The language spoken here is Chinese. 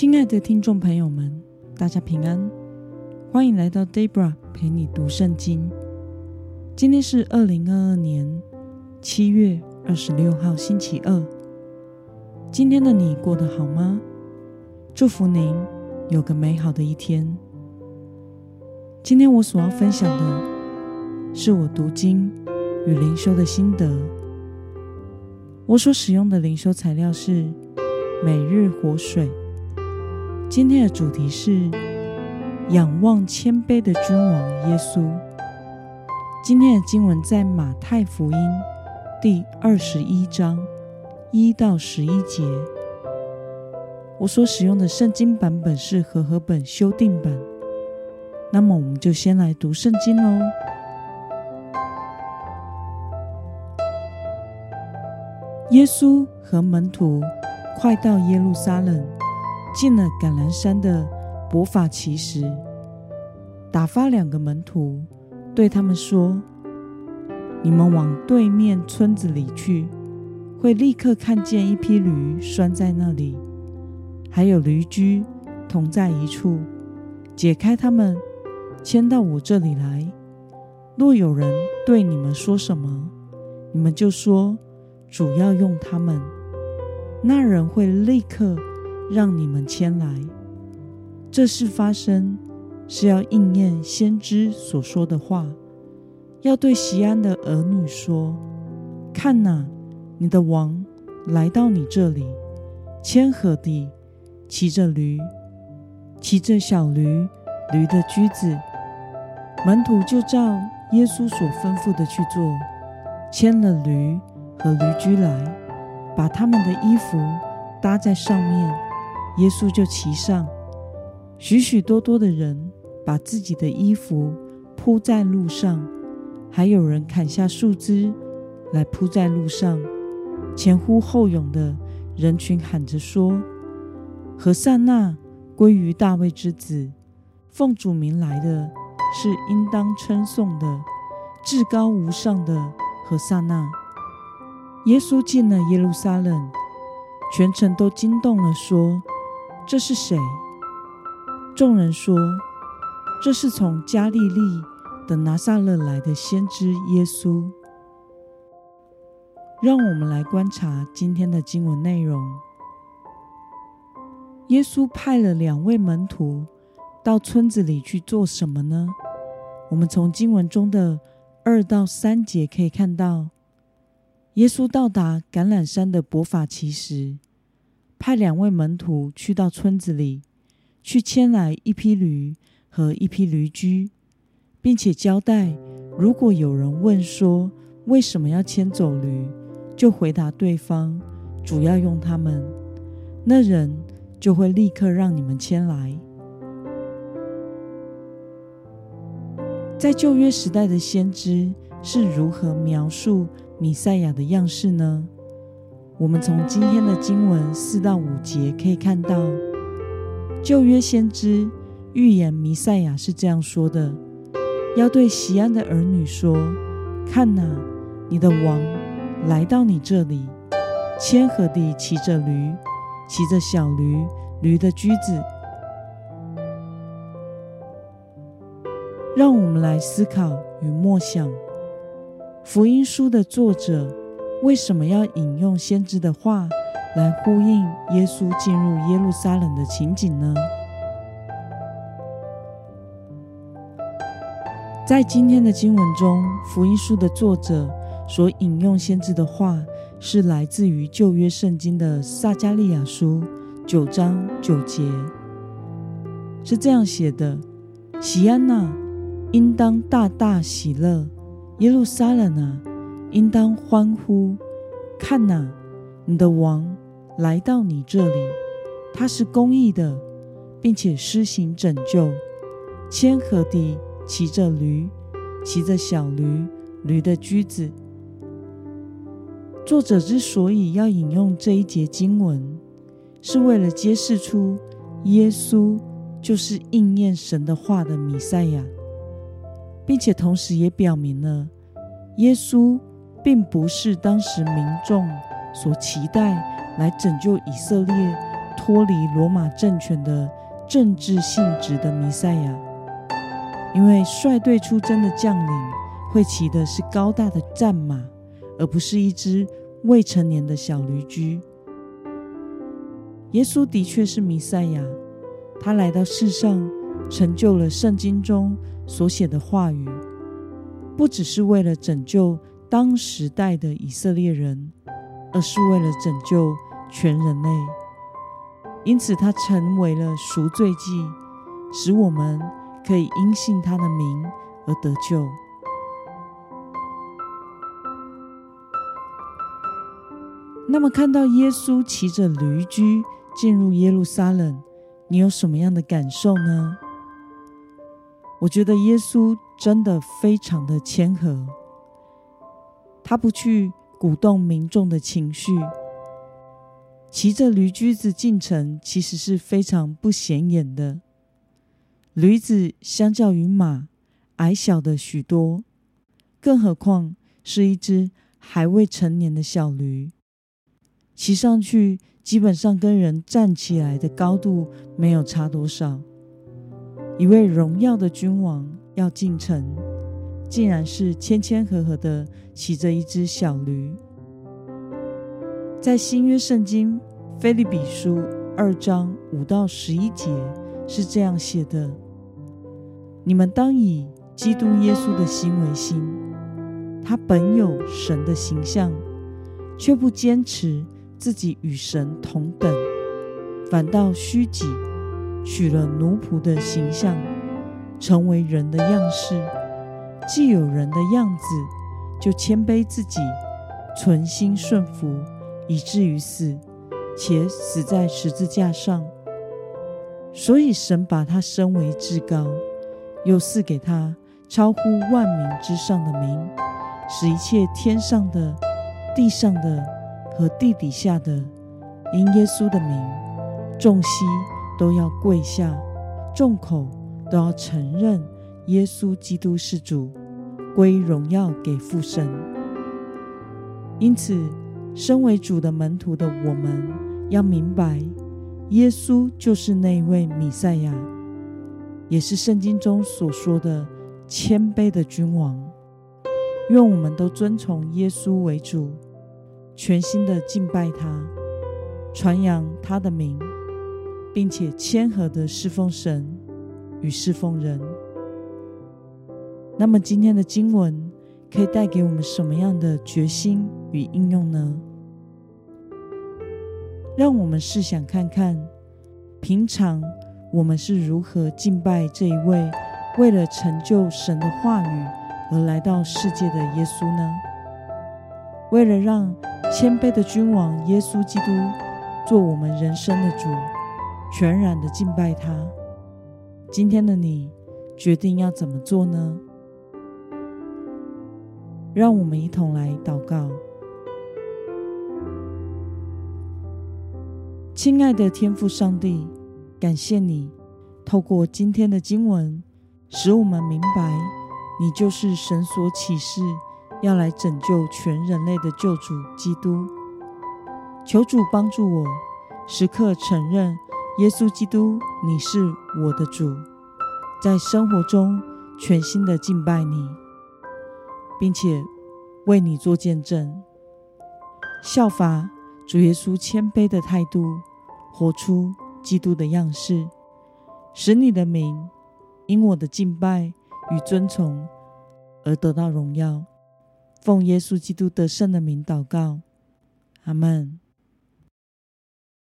亲爱的听众朋友们，大家平安，欢迎来到 Debra 陪你读圣经。今天是二零二二年七月二十六号，星期二。今天的你过得好吗？祝福您有个美好的一天。今天我所要分享的是我读经与灵修的心得。我所使用的灵修材料是每日活水。今天的主题是仰望谦卑的君王耶稣。今天的经文在马太福音第二十一章一到十一节。我所使用的圣经版本是和合本修订版。那么，我们就先来读圣经喽。耶稣和门徒快到耶路撒冷。进了橄榄山的伯法奇时，打发两个门徒对他们说：“你们往对面村子里去，会立刻看见一批驴拴在那里，还有驴驹同在一处。解开他们，牵到我这里来。若有人对你们说什么，你们就说主要用他们，那人会立刻。”让你们牵来，这事发生是要应验先知所说的话，要对西安的儿女说：“看哪，你的王来到你这里，谦和地骑着驴，骑着小驴，驴的驹子。”门徒就照耶稣所吩咐的去做，牵了驴和驴驹来，把他们的衣服搭在上面。耶稣就骑上，许许多多的人把自己的衣服铺在路上，还有人砍下树枝来铺在路上。前呼后拥的人群喊着说：“何塞那归于大卫之子，奉主名来的是应当称颂的，至高无上的何塞那。”耶稣进了耶路撒冷，全城都惊动了，说。这是谁？众人说：“这是从加利利的拿撒勒来的先知耶稣。”让我们来观察今天的经文内容。耶稣派了两位门徒到村子里去做什么呢？我们从经文中的二到三节可以看到，耶稣到达橄榄山的伯法其时。派两位门徒去到村子里，去牵来一批驴和一批驴驹，并且交代：如果有人问说为什么要牵走驴，就回答对方主要用他们，那人就会立刻让你们牵来。在旧约时代的先知是如何描述弥赛亚的样式呢？我们从今天的经文四到五节可以看到，旧约先知预言弥赛亚是这样说的：要对西安的儿女说，看哪，你的王来到你这里，谦和地骑着驴，骑着小驴，驴的驹子。让我们来思考与默想福音书的作者。为什么要引用先知的话来呼应耶稣进入耶路撒冷的情景呢？在今天的经文中，福音书的作者所引用先知的话，是来自于旧约圣经的撒加利亚书九章九节，是这样写的：“喜安娜，应当大大喜乐；耶路撒冷啊！”应当欢呼！看哪，你的王来到你这里，他是公义的，并且施行拯救，谦和地骑着驴，骑着小驴，驴的驹子。作者之所以要引用这一节经文，是为了揭示出耶稣就是应验神的话的弥赛亚，并且同时也表明了耶稣。并不是当时民众所期待来拯救以色列脱离罗马政权的政治性质的弥赛亚，因为率队出征的将领会骑的是高大的战马，而不是一只未成年的小驴驹。耶稣的确是弥赛亚，他来到世上，成就了圣经中所写的话语，不只是为了拯救当时代的以色列人，而是为了拯救全人类。因此，他成为了赎罪祭，使我们可以因信他的名而得救。那么，看到耶稣骑着驴驹。进入耶路撒冷，你有什么样的感受呢？我觉得耶稣真的非常的谦和，他不去鼓动民众的情绪。骑着驴驹子进城，其实是非常不显眼的。驴子相较于马矮小的许多，更何况是一只还未成年的小驴，骑上去。基本上跟人站起来的高度没有差多少。一位荣耀的君王要进城，竟然是谦谦和和的骑着一只小驴。在新约圣经菲利比书二章五到十一节是这样写的：“你们当以基督耶稣的心为心，他本有神的形象，却不坚持。”自己与神同等，反倒虚己，取了奴仆的形象，成为人的样式。既有人的样子，就谦卑自己，存心顺服，以至于死，且死在十字架上。所以神把他升为至高，又赐给他超乎万民之上的名，使一切天上的、地上的。和地底下的，因耶稣的名，众膝都要跪下，众口都要承认耶稣基督是主，归荣耀给父神。因此，身为主的门徒的我们，要明白，耶稣就是那位弥赛亚，也是圣经中所说的谦卑的君王。愿我们都遵从耶稣为主。全心的敬拜他，传扬他的名，并且谦和的侍奉神与侍奉人。那么，今天的经文可以带给我们什么样的决心与应用呢？让我们试想看看，平常我们是如何敬拜这一位为了成就神的话语而来到世界的耶稣呢？为了让谦卑的君王耶稣基督做我们人生的主，全然的敬拜他。今天的你决定要怎么做呢？让我们一同来祷告。亲爱的天父上帝，感谢你透过今天的经文，使我们明白你就是神所启示。要来拯救全人类的救主基督，求主帮助我，时刻承认耶稣基督你是我的主，在生活中全心的敬拜你，并且为你做见证，效法主耶稣谦卑的态度，活出基督的样式，使你的名因我的敬拜与尊崇而得到荣耀。奉耶稣基督得胜的名祷告，阿门。